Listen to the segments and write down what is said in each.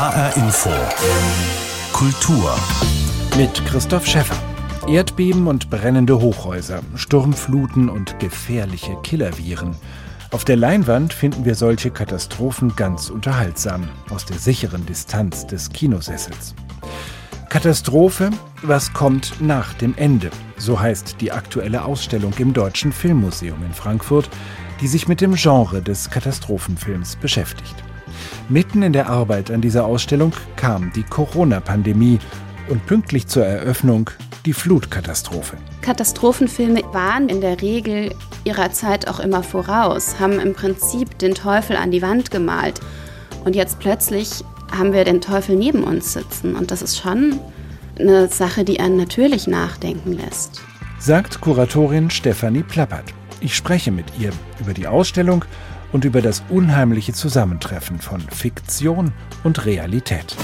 HR Info. Kultur. Mit Christoph Schäffer. Erdbeben und brennende Hochhäuser, Sturmfluten und gefährliche Killerviren. Auf der Leinwand finden wir solche Katastrophen ganz unterhaltsam, aus der sicheren Distanz des Kinosessels. Katastrophe, was kommt nach dem Ende? So heißt die aktuelle Ausstellung im Deutschen Filmmuseum in Frankfurt, die sich mit dem Genre des Katastrophenfilms beschäftigt. Mitten in der Arbeit an dieser Ausstellung kam die Corona-Pandemie und pünktlich zur Eröffnung die Flutkatastrophe. Katastrophenfilme waren in der Regel ihrer Zeit auch immer voraus, haben im Prinzip den Teufel an die Wand gemalt. Und jetzt plötzlich haben wir den Teufel neben uns sitzen. Und das ist schon eine Sache, die einen natürlich nachdenken lässt. Sagt Kuratorin Stefanie Plappert. Ich spreche mit ihr über die Ausstellung und über das unheimliche Zusammentreffen von Fiktion und Realität.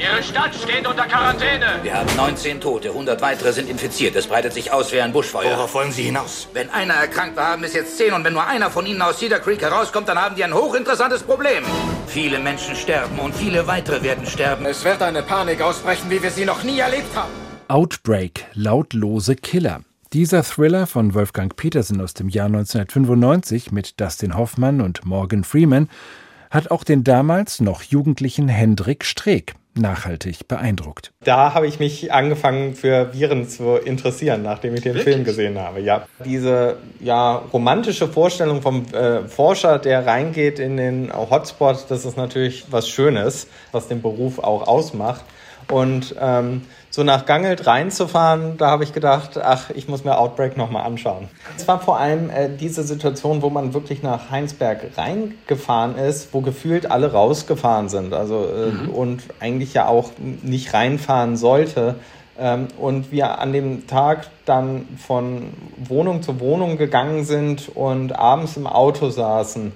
Ihre Stadt steht unter Quarantäne. Wir haben 19 Tote, 100 weitere sind infiziert. Es breitet sich aus wie ein Buschfeuer. Worauf wollen Sie hinaus? Wenn einer erkrankt war, haben es jetzt 10 und wenn nur einer von Ihnen aus Cedar Creek herauskommt, dann haben die ein hochinteressantes Problem. Viele Menschen sterben und viele weitere werden sterben. Es wird eine Panik ausbrechen, wie wir sie noch nie erlebt haben. Outbreak, lautlose Killer. Dieser Thriller von Wolfgang Petersen aus dem Jahr 1995 mit Dustin Hoffmann und Morgan Freeman hat auch den damals noch jugendlichen Hendrik Streeck nachhaltig beeindruckt. Da habe ich mich angefangen für Viren zu interessieren, nachdem ich den Wirklich? Film gesehen habe. Ja, diese ja romantische Vorstellung vom äh, Forscher, der reingeht in den Hotspot, das ist natürlich was Schönes, was den Beruf auch ausmacht. Und ähm, so nach Gangelt reinzufahren, da habe ich gedacht, ach, ich muss mir Outbreak nochmal anschauen. Es war vor allem äh, diese Situation, wo man wirklich nach Heinsberg reingefahren ist, wo gefühlt alle rausgefahren sind. Also äh, mhm. und eigentlich ja auch nicht reinfahren sollte. Ähm, und wir an dem Tag dann von Wohnung zu Wohnung gegangen sind und abends im Auto saßen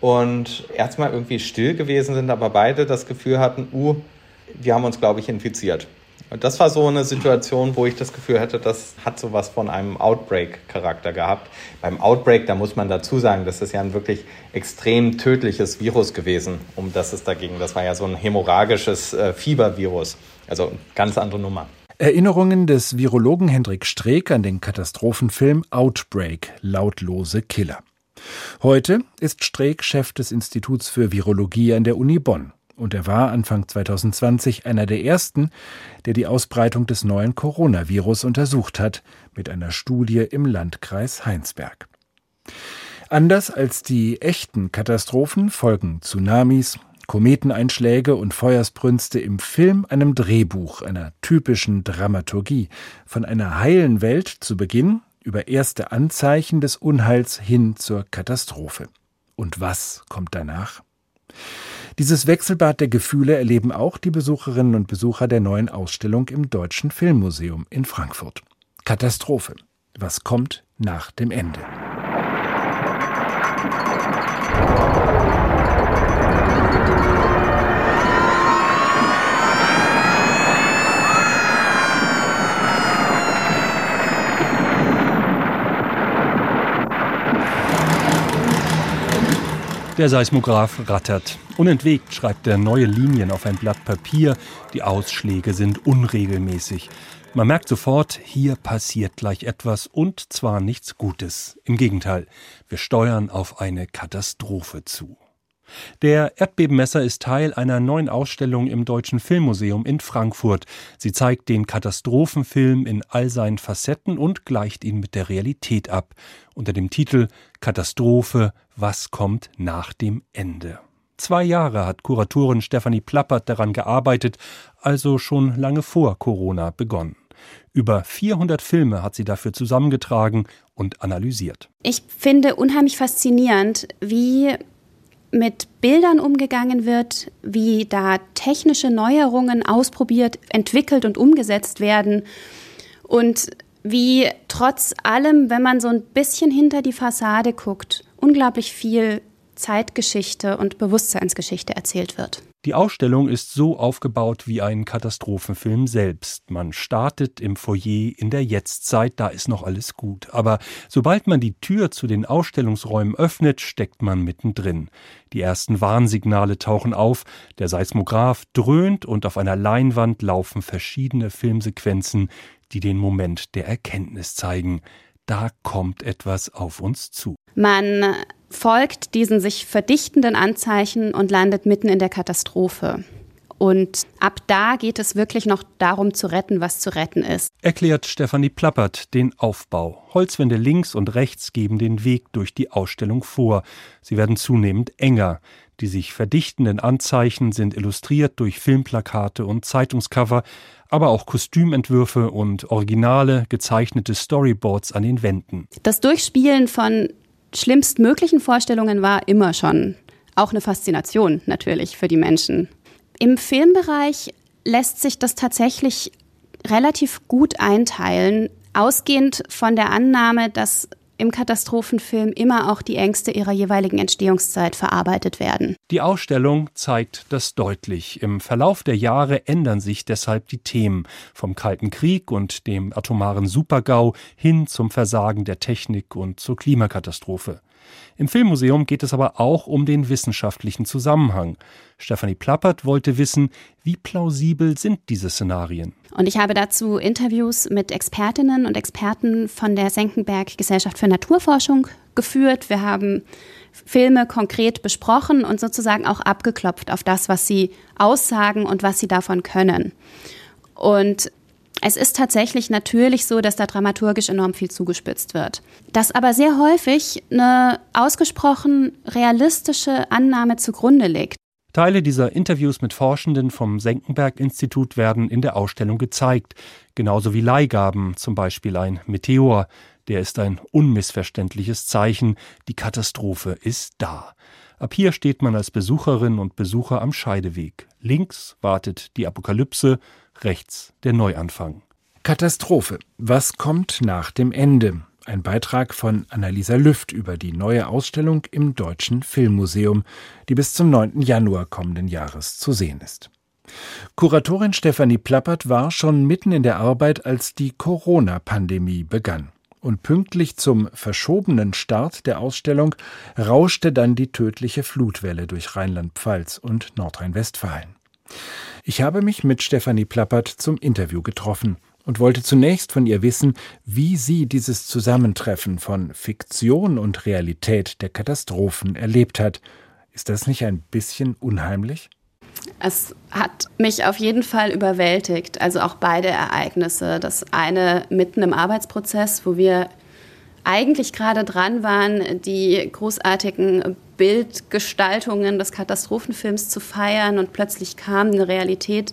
und erstmal irgendwie still gewesen sind, aber beide das Gefühl hatten, uh, wir haben uns, glaube ich, infiziert. Und das war so eine Situation, wo ich das Gefühl hatte, das hat so was von einem Outbreak-Charakter gehabt. Beim Outbreak, da muss man dazu sagen, das ist ja ein wirklich extrem tödliches Virus gewesen, um das es dagegen. Das war ja so ein hämorrhagisches äh, Fiebervirus. Also ganz andere Nummer. Erinnerungen des Virologen Hendrik Streeck an den Katastrophenfilm Outbreak, lautlose Killer. Heute ist Streeck Chef des Instituts für Virologie an der Uni Bonn und er war Anfang 2020 einer der ersten, der die Ausbreitung des neuen Coronavirus untersucht hat, mit einer Studie im Landkreis Heinsberg. Anders als die echten Katastrophen folgen Tsunamis, Kometeneinschläge und Feuersbrünste im Film einem Drehbuch, einer typischen Dramaturgie, von einer heilen Welt zu Beginn über erste Anzeichen des Unheils hin zur Katastrophe. Und was kommt danach? Dieses Wechselbad der Gefühle erleben auch die Besucherinnen und Besucher der neuen Ausstellung im Deutschen Filmmuseum in Frankfurt. Katastrophe. Was kommt nach dem Ende? Der Seismograph rattert. Unentwegt schreibt er neue Linien auf ein Blatt Papier. Die Ausschläge sind unregelmäßig. Man merkt sofort, hier passiert gleich etwas und zwar nichts Gutes. Im Gegenteil, wir steuern auf eine Katastrophe zu. Der Erdbebenmesser ist Teil einer neuen Ausstellung im Deutschen Filmmuseum in Frankfurt. Sie zeigt den Katastrophenfilm in all seinen Facetten und gleicht ihn mit der Realität ab. Unter dem Titel Katastrophe, was kommt nach dem Ende? Zwei Jahre hat Kuratorin Stefanie Plappert daran gearbeitet, also schon lange vor Corona begonnen. Über 400 Filme hat sie dafür zusammengetragen und analysiert. Ich finde unheimlich faszinierend, wie mit Bildern umgegangen wird, wie da technische Neuerungen ausprobiert, entwickelt und umgesetzt werden. Und wie trotz allem, wenn man so ein bisschen hinter die Fassade guckt, unglaublich viel Zeitgeschichte und Bewusstseinsgeschichte erzählt wird. Die Ausstellung ist so aufgebaut wie ein Katastrophenfilm selbst. Man startet im Foyer in der Jetztzeit, da ist noch alles gut. Aber sobald man die Tür zu den Ausstellungsräumen öffnet, steckt man mittendrin. Die ersten Warnsignale tauchen auf, der Seismograph dröhnt und auf einer Leinwand laufen verschiedene Filmsequenzen, die den Moment der Erkenntnis zeigen. Da kommt etwas auf uns zu. Man folgt diesen sich verdichtenden Anzeichen und landet mitten in der Katastrophe. Und ab da geht es wirklich noch darum zu retten, was zu retten ist. Erklärt Stefanie Plappert den Aufbau. Holzwände links und rechts geben den Weg durch die Ausstellung vor. Sie werden zunehmend enger. Die sich verdichtenden Anzeichen sind illustriert durch Filmplakate und Zeitungscover, aber auch Kostümentwürfe und originale gezeichnete Storyboards an den Wänden. Das Durchspielen von schlimmstmöglichen Vorstellungen war immer schon auch eine Faszination natürlich für die Menschen. Im Filmbereich lässt sich das tatsächlich relativ gut einteilen, ausgehend von der Annahme, dass im Katastrophenfilm immer auch die Ängste ihrer jeweiligen Entstehungszeit verarbeitet werden. Die Ausstellung zeigt das deutlich. Im Verlauf der Jahre ändern sich deshalb die Themen vom Kalten Krieg und dem atomaren Supergau hin zum Versagen der Technik und zur Klimakatastrophe. Im Filmmuseum geht es aber auch um den wissenschaftlichen Zusammenhang. Stefanie Plappert wollte wissen, wie plausibel sind diese Szenarien? Und ich habe dazu Interviews mit Expertinnen und Experten von der Senckenberg Gesellschaft für Naturforschung geführt. Wir haben Filme konkret besprochen und sozusagen auch abgeklopft auf das, was sie aussagen und was sie davon können. Und es ist tatsächlich natürlich so, dass da dramaturgisch enorm viel zugespitzt wird. Dass aber sehr häufig eine ausgesprochen realistische Annahme zugrunde liegt. Teile dieser Interviews mit Forschenden vom Senckenberg-Institut werden in der Ausstellung gezeigt, genauso wie Leihgaben, zum Beispiel ein Meteor. Der ist ein unmissverständliches Zeichen, die Katastrophe ist da. Ab hier steht man als Besucherin und Besucher am Scheideweg. Links wartet die Apokalypse, rechts der Neuanfang. Katastrophe. Was kommt nach dem Ende? Ein Beitrag von Annalisa Lüft über die neue Ausstellung im Deutschen Filmmuseum, die bis zum 9. Januar kommenden Jahres zu sehen ist. Kuratorin Stefanie Plappert war schon mitten in der Arbeit, als die Corona-Pandemie begann. Und pünktlich zum verschobenen Start der Ausstellung rauschte dann die tödliche Flutwelle durch Rheinland-Pfalz und Nordrhein-Westfalen. Ich habe mich mit Stefanie Plappert zum Interview getroffen und wollte zunächst von ihr wissen, wie sie dieses Zusammentreffen von Fiktion und Realität der Katastrophen erlebt hat. Ist das nicht ein bisschen unheimlich? Es hat mich auf jeden Fall überwältigt, also auch beide Ereignisse. Das eine mitten im Arbeitsprozess, wo wir eigentlich gerade dran waren, die großartigen Bildgestaltungen des Katastrophenfilms zu feiern und plötzlich kam eine Realität,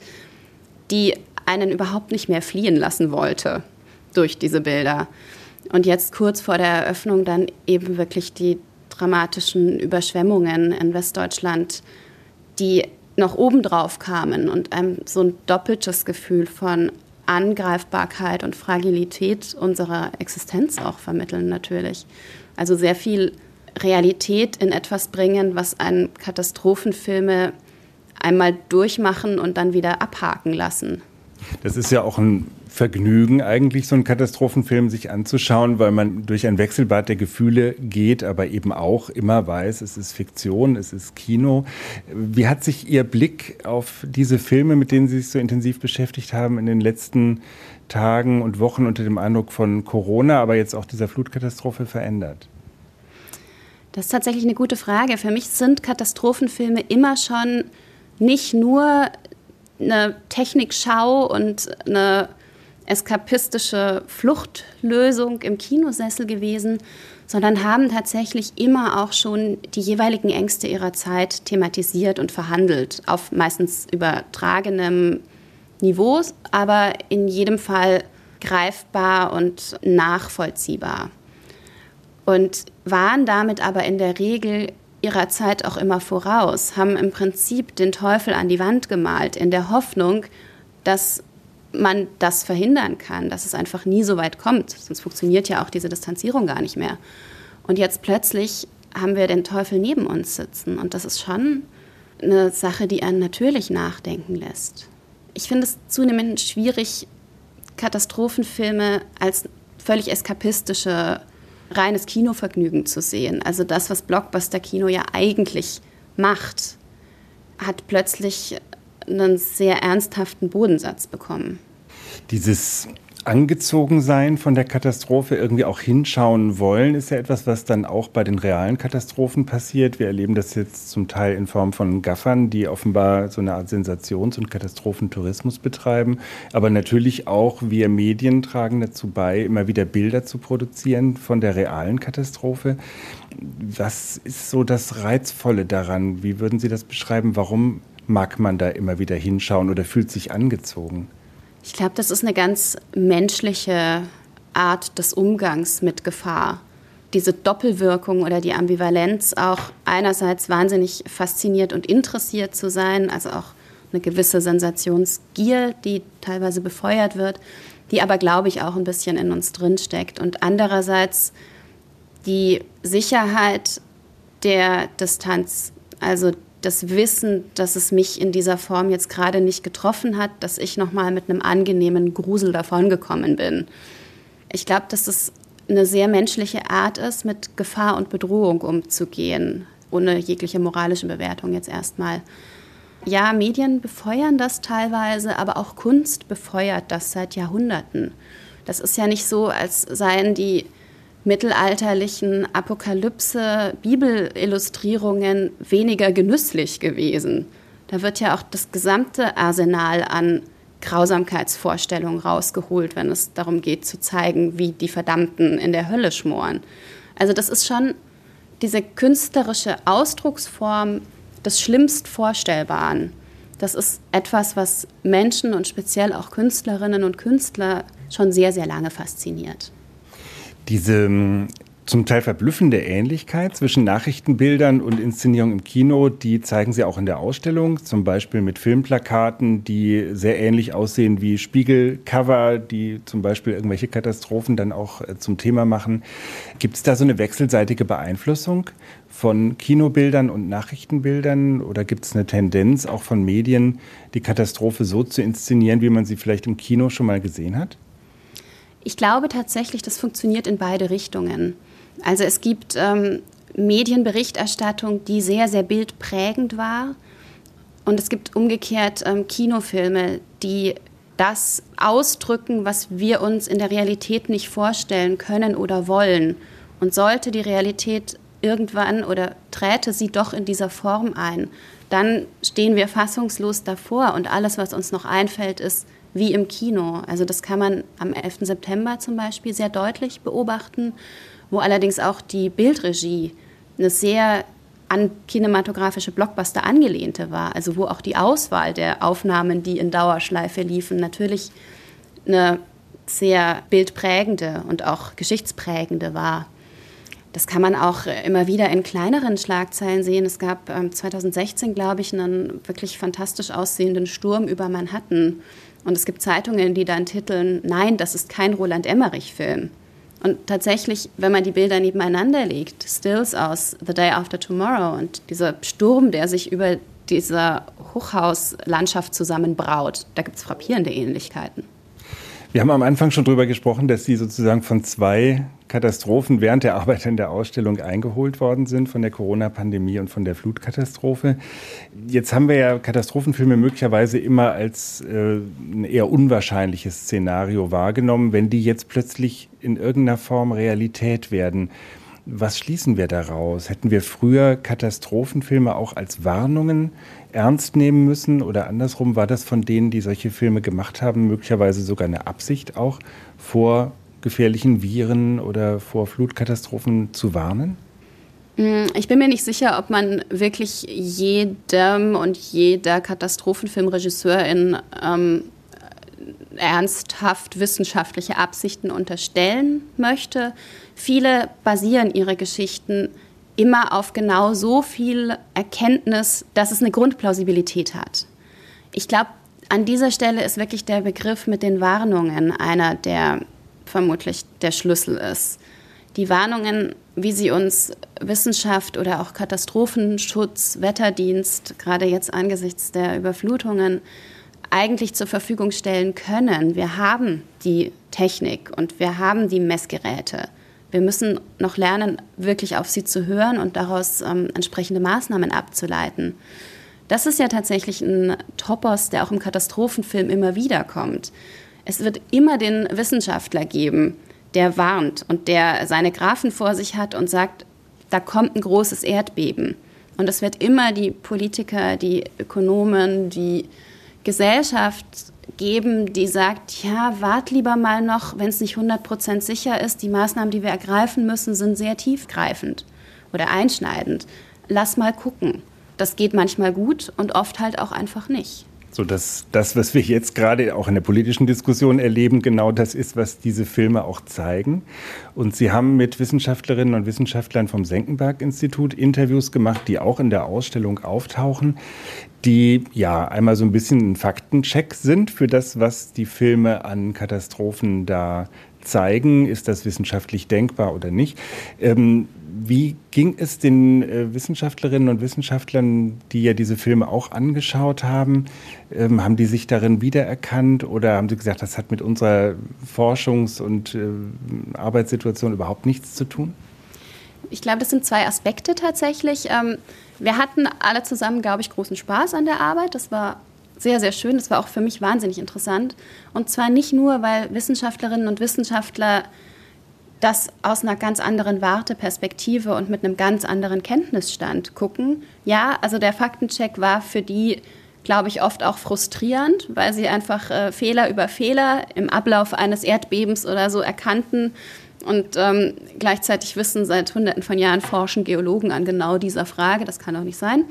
die einen überhaupt nicht mehr fliehen lassen wollte durch diese Bilder. Und jetzt kurz vor der Eröffnung dann eben wirklich die dramatischen Überschwemmungen in Westdeutschland, die noch obendrauf kamen und einem so ein doppeltes Gefühl von Angreifbarkeit und Fragilität unserer Existenz auch vermitteln natürlich. Also sehr viel Realität in etwas bringen, was einen Katastrophenfilme einmal durchmachen und dann wieder abhaken lassen. Das ist ja auch ein Vergnügen, eigentlich so einen Katastrophenfilm sich anzuschauen, weil man durch ein Wechselbad der Gefühle geht, aber eben auch immer weiß, es ist Fiktion, es ist Kino. Wie hat sich Ihr Blick auf diese Filme, mit denen Sie sich so intensiv beschäftigt haben, in den letzten Tagen und Wochen unter dem Eindruck von Corona, aber jetzt auch dieser Flutkatastrophe verändert? Das ist tatsächlich eine gute Frage. Für mich sind Katastrophenfilme immer schon nicht nur eine Technikschau und eine eskapistische Fluchtlösung im Kinosessel gewesen, sondern haben tatsächlich immer auch schon die jeweiligen Ängste ihrer Zeit thematisiert und verhandelt, auf meistens übertragenem Niveau, aber in jedem Fall greifbar und nachvollziehbar. Und waren damit aber in der Regel ihrer Zeit auch immer voraus, haben im Prinzip den Teufel an die Wand gemalt, in der Hoffnung, dass man das verhindern kann, dass es einfach nie so weit kommt. Sonst funktioniert ja auch diese Distanzierung gar nicht mehr. Und jetzt plötzlich haben wir den Teufel neben uns sitzen. Und das ist schon eine Sache, die einen natürlich nachdenken lässt. Ich finde es zunehmend schwierig, Katastrophenfilme als völlig eskapistische, reines Kinovergnügen zu sehen. Also das, was Blockbuster-Kino ja eigentlich macht, hat plötzlich einen sehr ernsthaften Bodensatz bekommen. Dieses angezogen sein von der Katastrophe, irgendwie auch hinschauen wollen, ist ja etwas, was dann auch bei den realen Katastrophen passiert. Wir erleben das jetzt zum Teil in Form von Gaffern, die offenbar so eine Art Sensations- und Katastrophentourismus betreiben. Aber natürlich auch wir Medien tragen dazu bei, immer wieder Bilder zu produzieren von der realen Katastrophe. Was ist so das Reizvolle daran? Wie würden Sie das beschreiben? Warum mag man da immer wieder hinschauen oder fühlt sich angezogen? Ich glaube, das ist eine ganz menschliche Art des Umgangs mit Gefahr. Diese Doppelwirkung oder die Ambivalenz, auch einerseits wahnsinnig fasziniert und interessiert zu sein, also auch eine gewisse Sensationsgier, die teilweise befeuert wird, die aber, glaube ich, auch ein bisschen in uns drinsteckt. Und andererseits die Sicherheit der Distanz, also das Wissen, dass es mich in dieser Form jetzt gerade nicht getroffen hat, dass ich noch mal mit einem angenehmen Grusel davongekommen bin. Ich glaube, dass das eine sehr menschliche Art ist, mit Gefahr und Bedrohung umzugehen, ohne jegliche moralische Bewertung jetzt erstmal. Ja, Medien befeuern das teilweise, aber auch Kunst befeuert das seit Jahrhunderten. Das ist ja nicht so, als seien die mittelalterlichen Apokalypse, Bibelillustrierungen weniger genüsslich gewesen. Da wird ja auch das gesamte Arsenal an Grausamkeitsvorstellungen rausgeholt, wenn es darum geht zu zeigen, wie die Verdammten in der Hölle schmoren. Also das ist schon diese künstlerische Ausdrucksform des schlimmst Vorstellbaren. Das ist etwas, was Menschen und speziell auch Künstlerinnen und Künstler schon sehr, sehr lange fasziniert. Diese ähm, zum Teil verblüffende Ähnlichkeit zwischen Nachrichtenbildern und Inszenierung im Kino, die zeigen Sie auch in der Ausstellung, zum Beispiel mit Filmplakaten, die sehr ähnlich aussehen wie Spiegelcover, die zum Beispiel irgendwelche Katastrophen dann auch äh, zum Thema machen. Gibt es da so eine wechselseitige Beeinflussung von Kinobildern und Nachrichtenbildern oder gibt es eine Tendenz auch von Medien, die Katastrophe so zu inszenieren, wie man sie vielleicht im Kino schon mal gesehen hat? Ich glaube tatsächlich, das funktioniert in beide Richtungen. Also es gibt ähm, Medienberichterstattung, die sehr, sehr bildprägend war. Und es gibt umgekehrt ähm, Kinofilme, die das ausdrücken, was wir uns in der Realität nicht vorstellen können oder wollen. Und sollte die Realität irgendwann oder träte sie doch in dieser Form ein, dann stehen wir fassungslos davor und alles, was uns noch einfällt, ist, wie im Kino. Also das kann man am 11. September zum Beispiel sehr deutlich beobachten, wo allerdings auch die Bildregie eine sehr an kinematografische Blockbuster angelehnte war. Also wo auch die Auswahl der Aufnahmen, die in Dauerschleife liefen, natürlich eine sehr bildprägende und auch geschichtsprägende war. Das kann man auch immer wieder in kleineren Schlagzeilen sehen. Es gab 2016, glaube ich, einen wirklich fantastisch aussehenden Sturm über Manhattan und es gibt Zeitungen, die dann titeln, nein, das ist kein Roland Emmerich-Film. Und tatsächlich, wenn man die Bilder nebeneinander legt, Stills aus The Day After Tomorrow und dieser Sturm, der sich über dieser Hochhauslandschaft zusammenbraut, da gibt es frappierende Ähnlichkeiten. Wir haben am Anfang schon darüber gesprochen, dass Sie sozusagen von zwei Katastrophen während der Arbeit in der Ausstellung eingeholt worden sind, von der Corona-Pandemie und von der Flutkatastrophe. Jetzt haben wir ja Katastrophenfilme möglicherweise immer als äh, ein eher unwahrscheinliches Szenario wahrgenommen. Wenn die jetzt plötzlich in irgendeiner Form Realität werden, was schließen wir daraus? Hätten wir früher Katastrophenfilme auch als Warnungen ernst nehmen müssen? Oder andersrum, war das von denen, die solche Filme gemacht haben, möglicherweise sogar eine Absicht auch vor gefährlichen Viren oder vor Flutkatastrophen zu warnen? Mm, ich bin mir nicht sicher, ob man wirklich jedem und jeder Katastrophenfilmregisseurin ähm, ernsthaft wissenschaftliche Absichten unterstellen möchte. Viele basieren ihre Geschichten immer auf genau so viel Erkenntnis, dass es eine Grundplausibilität hat. Ich glaube, an dieser Stelle ist wirklich der Begriff mit den Warnungen einer, der vermutlich der Schlüssel ist. Die Warnungen, wie sie uns Wissenschaft oder auch Katastrophenschutz, Wetterdienst, gerade jetzt angesichts der Überflutungen, eigentlich zur Verfügung stellen können. Wir haben die Technik und wir haben die Messgeräte. Wir müssen noch lernen, wirklich auf sie zu hören und daraus ähm, entsprechende Maßnahmen abzuleiten. Das ist ja tatsächlich ein Topos, der auch im Katastrophenfilm immer wieder kommt. Es wird immer den Wissenschaftler geben, der warnt und der seine Graphen vor sich hat und sagt, da kommt ein großes Erdbeben. Und es wird immer die Politiker, die Ökonomen, die Gesellschaft geben, die sagt, ja, wart lieber mal noch, wenn es nicht 100% sicher ist, die Maßnahmen, die wir ergreifen müssen, sind sehr tiefgreifend oder einschneidend. Lass mal gucken. Das geht manchmal gut und oft halt auch einfach nicht. So dass das, was wir jetzt gerade auch in der politischen Diskussion erleben, genau das ist, was diese Filme auch zeigen. Und Sie haben mit Wissenschaftlerinnen und Wissenschaftlern vom Senckenberg-Institut Interviews gemacht, die auch in der Ausstellung auftauchen, die ja einmal so ein bisschen ein Faktencheck sind für das, was die Filme an Katastrophen da zeigen. Ist das wissenschaftlich denkbar oder nicht? Ähm, wie ging es den äh, Wissenschaftlerinnen und Wissenschaftlern, die ja diese Filme auch angeschaut haben? Ähm, haben die sich darin wiedererkannt oder haben sie gesagt, das hat mit unserer Forschungs- und äh, Arbeitssituation überhaupt nichts zu tun? Ich glaube, das sind zwei Aspekte tatsächlich. Ähm, wir hatten alle zusammen, glaube ich, großen Spaß an der Arbeit. Das war sehr, sehr schön. Das war auch für mich wahnsinnig interessant. Und zwar nicht nur, weil Wissenschaftlerinnen und Wissenschaftler das aus einer ganz anderen Warteperspektive und mit einem ganz anderen Kenntnisstand gucken. Ja, also der Faktencheck war für die, glaube ich, oft auch frustrierend, weil sie einfach äh, Fehler über Fehler im Ablauf eines Erdbebens oder so erkannten und ähm, gleichzeitig wissen, seit Hunderten von Jahren forschen Geologen an genau dieser Frage. Das kann doch nicht sein.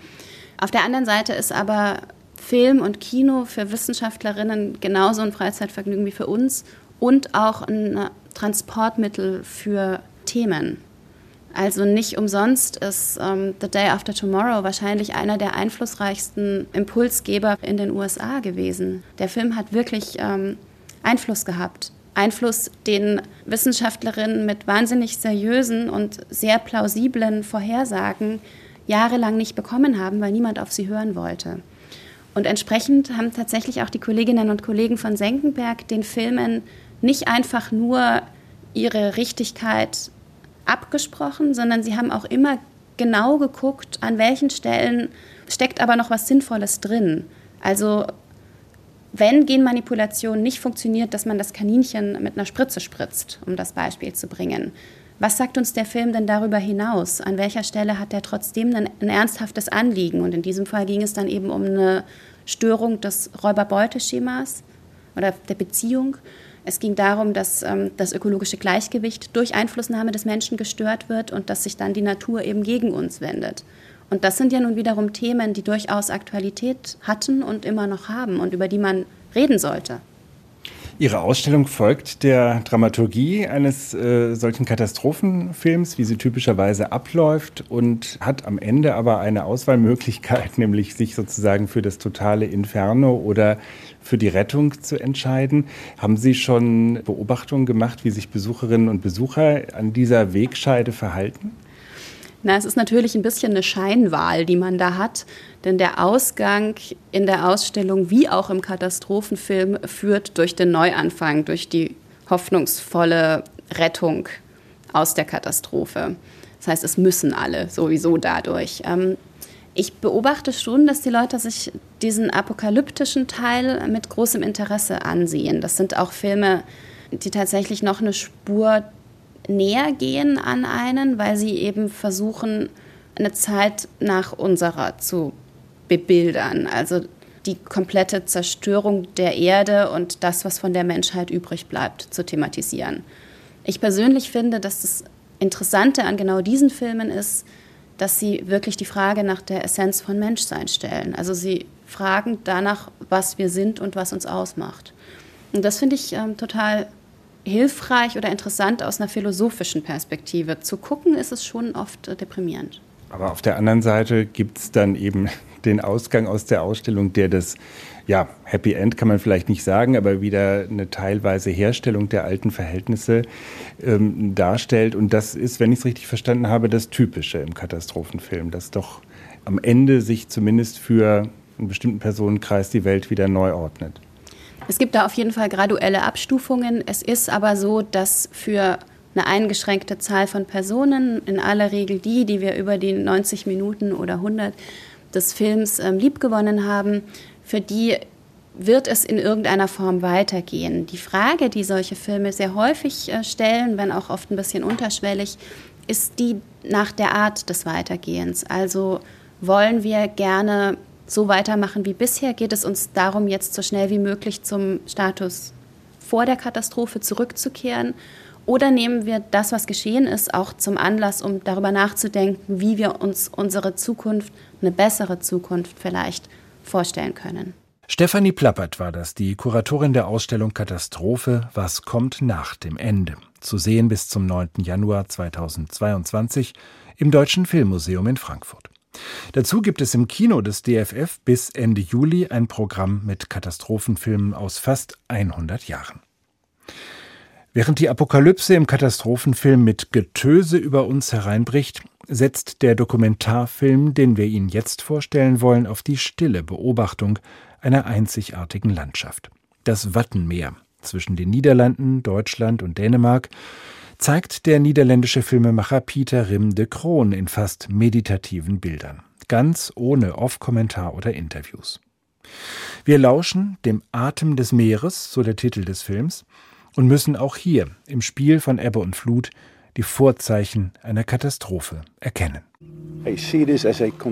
Auf der anderen Seite ist aber Film und Kino für Wissenschaftlerinnen genauso ein Freizeitvergnügen wie für uns und auch ein Transportmittel für Themen. Also nicht umsonst ist ähm, The Day After Tomorrow wahrscheinlich einer der einflussreichsten Impulsgeber in den USA gewesen. Der Film hat wirklich ähm, Einfluss gehabt. Einfluss, den Wissenschaftlerinnen mit wahnsinnig seriösen und sehr plausiblen Vorhersagen jahrelang nicht bekommen haben, weil niemand auf sie hören wollte. Und entsprechend haben tatsächlich auch die Kolleginnen und Kollegen von Senckenberg den Filmen nicht einfach nur ihre Richtigkeit abgesprochen, sondern sie haben auch immer genau geguckt, an welchen Stellen steckt aber noch was Sinnvolles drin. Also wenn Genmanipulation nicht funktioniert, dass man das Kaninchen mit einer Spritze spritzt, um das Beispiel zu bringen. Was sagt uns der Film denn darüber hinaus? An welcher Stelle hat er trotzdem ein, ein ernsthaftes Anliegen? Und in diesem Fall ging es dann eben um eine Störung des Räuber-Beute-Schemas oder der Beziehung. Es ging darum, dass ähm, das ökologische Gleichgewicht durch Einflussnahme des Menschen gestört wird und dass sich dann die Natur eben gegen uns wendet. Und das sind ja nun wiederum Themen, die durchaus Aktualität hatten und immer noch haben und über die man reden sollte. Ihre Ausstellung folgt der Dramaturgie eines äh, solchen Katastrophenfilms, wie sie typischerweise abläuft und hat am Ende aber eine Auswahlmöglichkeit, nämlich sich sozusagen für das totale Inferno oder für die Rettung zu entscheiden. Haben Sie schon Beobachtungen gemacht, wie sich Besucherinnen und Besucher an dieser Wegscheide verhalten? Na, es ist natürlich ein bisschen eine Scheinwahl, die man da hat, denn der Ausgang in der Ausstellung wie auch im Katastrophenfilm führt durch den Neuanfang, durch die hoffnungsvolle Rettung aus der Katastrophe. Das heißt, es müssen alle sowieso dadurch. Ähm, ich beobachte schon, dass die Leute sich diesen apokalyptischen Teil mit großem Interesse ansehen. Das sind auch Filme, die tatsächlich noch eine Spur näher gehen an einen, weil sie eben versuchen, eine Zeit nach unserer zu bebildern. Also die komplette Zerstörung der Erde und das, was von der Menschheit übrig bleibt, zu thematisieren. Ich persönlich finde, dass das Interessante an genau diesen Filmen ist, dass sie wirklich die Frage nach der Essenz von Menschsein stellen. Also sie fragen danach, was wir sind und was uns ausmacht. Und das finde ich ähm, total hilfreich oder interessant aus einer philosophischen Perspektive. Zu gucken ist es schon oft äh, deprimierend. Aber auf der anderen Seite gibt es dann eben den Ausgang aus der Ausstellung, der das ja, Happy End kann man vielleicht nicht sagen, aber wieder eine teilweise Herstellung der alten Verhältnisse ähm, darstellt. Und das ist, wenn ich es richtig verstanden habe, das Typische im Katastrophenfilm, dass doch am Ende sich zumindest für einen bestimmten Personenkreis die Welt wieder neu ordnet. Es gibt da auf jeden Fall graduelle Abstufungen. Es ist aber so, dass für eine eingeschränkte Zahl von Personen, in aller Regel die, die wir über die 90 Minuten oder 100 des Films ähm, liebgewonnen haben, für die wird es in irgendeiner Form weitergehen. Die Frage, die solche Filme sehr häufig äh, stellen, wenn auch oft ein bisschen unterschwellig, ist die nach der Art des Weitergehens. Also wollen wir gerne so weitermachen wie bisher? Geht es uns darum, jetzt so schnell wie möglich zum Status vor der Katastrophe zurückzukehren? Oder nehmen wir das, was geschehen ist, auch zum Anlass, um darüber nachzudenken, wie wir uns unsere Zukunft, eine bessere Zukunft vielleicht vorstellen können. Stefanie Plappert war das, die Kuratorin der Ausstellung Katastrophe Was kommt nach dem Ende? Zu sehen bis zum 9. Januar 2022 im Deutschen Filmmuseum in Frankfurt. Dazu gibt es im Kino des DFF bis Ende Juli ein Programm mit Katastrophenfilmen aus fast 100 Jahren. Während die Apokalypse im Katastrophenfilm mit Getöse über uns hereinbricht, setzt der Dokumentarfilm, den wir Ihnen jetzt vorstellen wollen, auf die stille Beobachtung einer einzigartigen Landschaft. Das Wattenmeer zwischen den Niederlanden, Deutschland und Dänemark zeigt der niederländische Filmemacher Pieter Rim de Kroon in fast meditativen Bildern, ganz ohne Off-Kommentar oder Interviews. Wir lauschen dem Atem des Meeres, so der Titel des Films, und müssen auch hier im Spiel von Ebbe und Flut die Vorzeichen einer Katastrophe erkennen.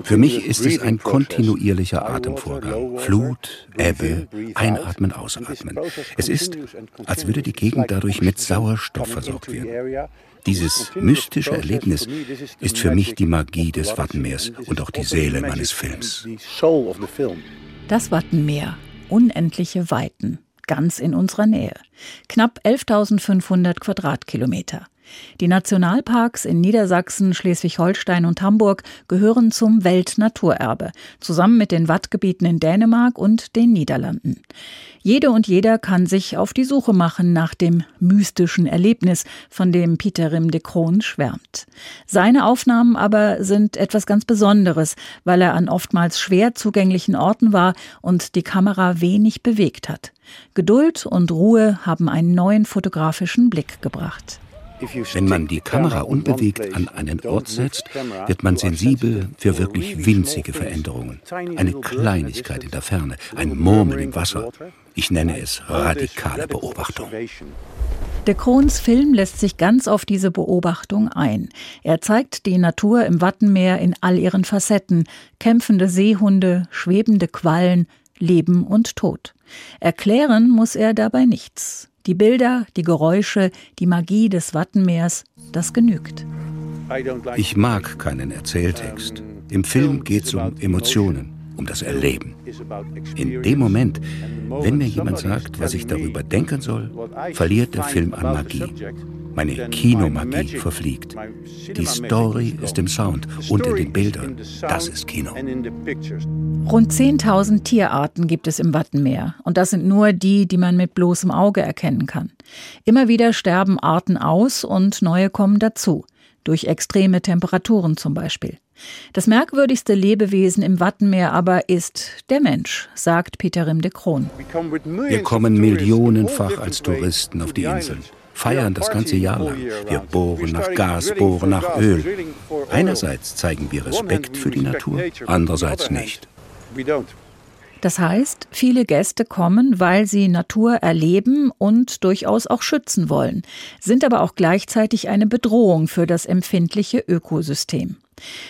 Für mich ist es ein kontinuierlicher Atemvorgang. Flut, Ebbe, einatmen, ausatmen. Es ist, als würde die Gegend dadurch mit Sauerstoff versorgt werden. Dieses mystische Erlebnis ist für mich die Magie des Wattenmeers und auch die Seele meines Films. Das Wattenmeer, unendliche Weiten, ganz in unserer Nähe. Knapp 11.500 Quadratkilometer. Die Nationalparks in Niedersachsen, Schleswig-Holstein und Hamburg gehören zum Weltnaturerbe, zusammen mit den Wattgebieten in Dänemark und den Niederlanden. Jede und jeder kann sich auf die Suche machen nach dem mystischen Erlebnis, von dem Peter Rim de Kroon schwärmt. Seine Aufnahmen aber sind etwas ganz Besonderes, weil er an oftmals schwer zugänglichen Orten war und die Kamera wenig bewegt hat. Geduld und Ruhe haben einen neuen fotografischen Blick gebracht. Wenn man die Kamera unbewegt an einen Ort setzt, wird man sensibel für wirklich winzige Veränderungen. Eine Kleinigkeit in der Ferne, ein Murmeln im Wasser. Ich nenne es radikale Beobachtung. Der Krons Film lässt sich ganz auf diese Beobachtung ein. Er zeigt die Natur im Wattenmeer in all ihren Facetten, kämpfende Seehunde, schwebende Quallen, Leben und Tod. Erklären muss er dabei nichts. Die Bilder, die Geräusche, die Magie des Wattenmeers, das genügt. Ich mag keinen Erzähltext. Im Film geht es um Emotionen, um das Erleben. In dem Moment, wenn mir jemand sagt, was ich darüber denken soll, verliert der Film an Magie. Meine Kinomagie verfliegt. Die Story ist im Sound und in den Bildern. Das ist Kino. Rund 10.000 Tierarten gibt es im Wattenmeer. Und das sind nur die, die man mit bloßem Auge erkennen kann. Immer wieder sterben Arten aus und neue kommen dazu. Durch extreme Temperaturen zum Beispiel. Das merkwürdigste Lebewesen im Wattenmeer aber ist der Mensch, sagt Peter Rim de Kroon. Wir kommen millionenfach als Touristen auf die Inseln feiern das ganze Jahr lang. Wir bohren nach Gas, bohren nach Öl. Einerseits zeigen wir Respekt für die Natur, andererseits nicht. Das heißt, viele Gäste kommen, weil sie Natur erleben und durchaus auch schützen wollen, sind aber auch gleichzeitig eine Bedrohung für das empfindliche Ökosystem.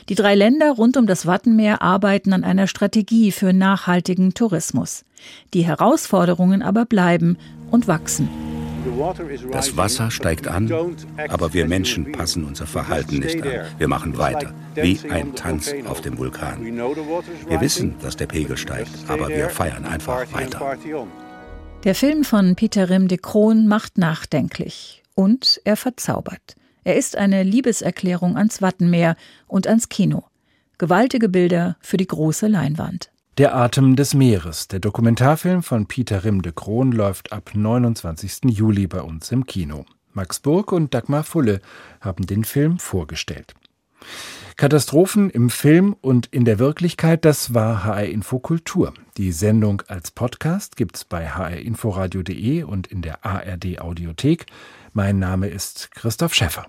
Die drei Länder rund um das Wattenmeer arbeiten an einer Strategie für nachhaltigen Tourismus. Die Herausforderungen aber bleiben und wachsen. Das Wasser steigt an, aber wir Menschen passen unser Verhalten nicht an. Wir machen weiter, wie ein Tanz auf dem Vulkan. Wir wissen, dass der Pegel steigt, aber wir feiern einfach weiter. Der Film von Peter Rim de Kroon macht nachdenklich und er verzaubert. Er ist eine Liebeserklärung ans Wattenmeer und ans Kino. Gewaltige Bilder für die große Leinwand. Der Atem des Meeres, der Dokumentarfilm von Peter Rim de Kroon, läuft ab 29. Juli bei uns im Kino. Max Burg und Dagmar Fulle haben den Film vorgestellt. Katastrophen im Film und in der Wirklichkeit, das war HR Info Kultur. Die Sendung als Podcast gibt's bei hrinforadio.de und in der ARD Audiothek. Mein Name ist Christoph Schäffer.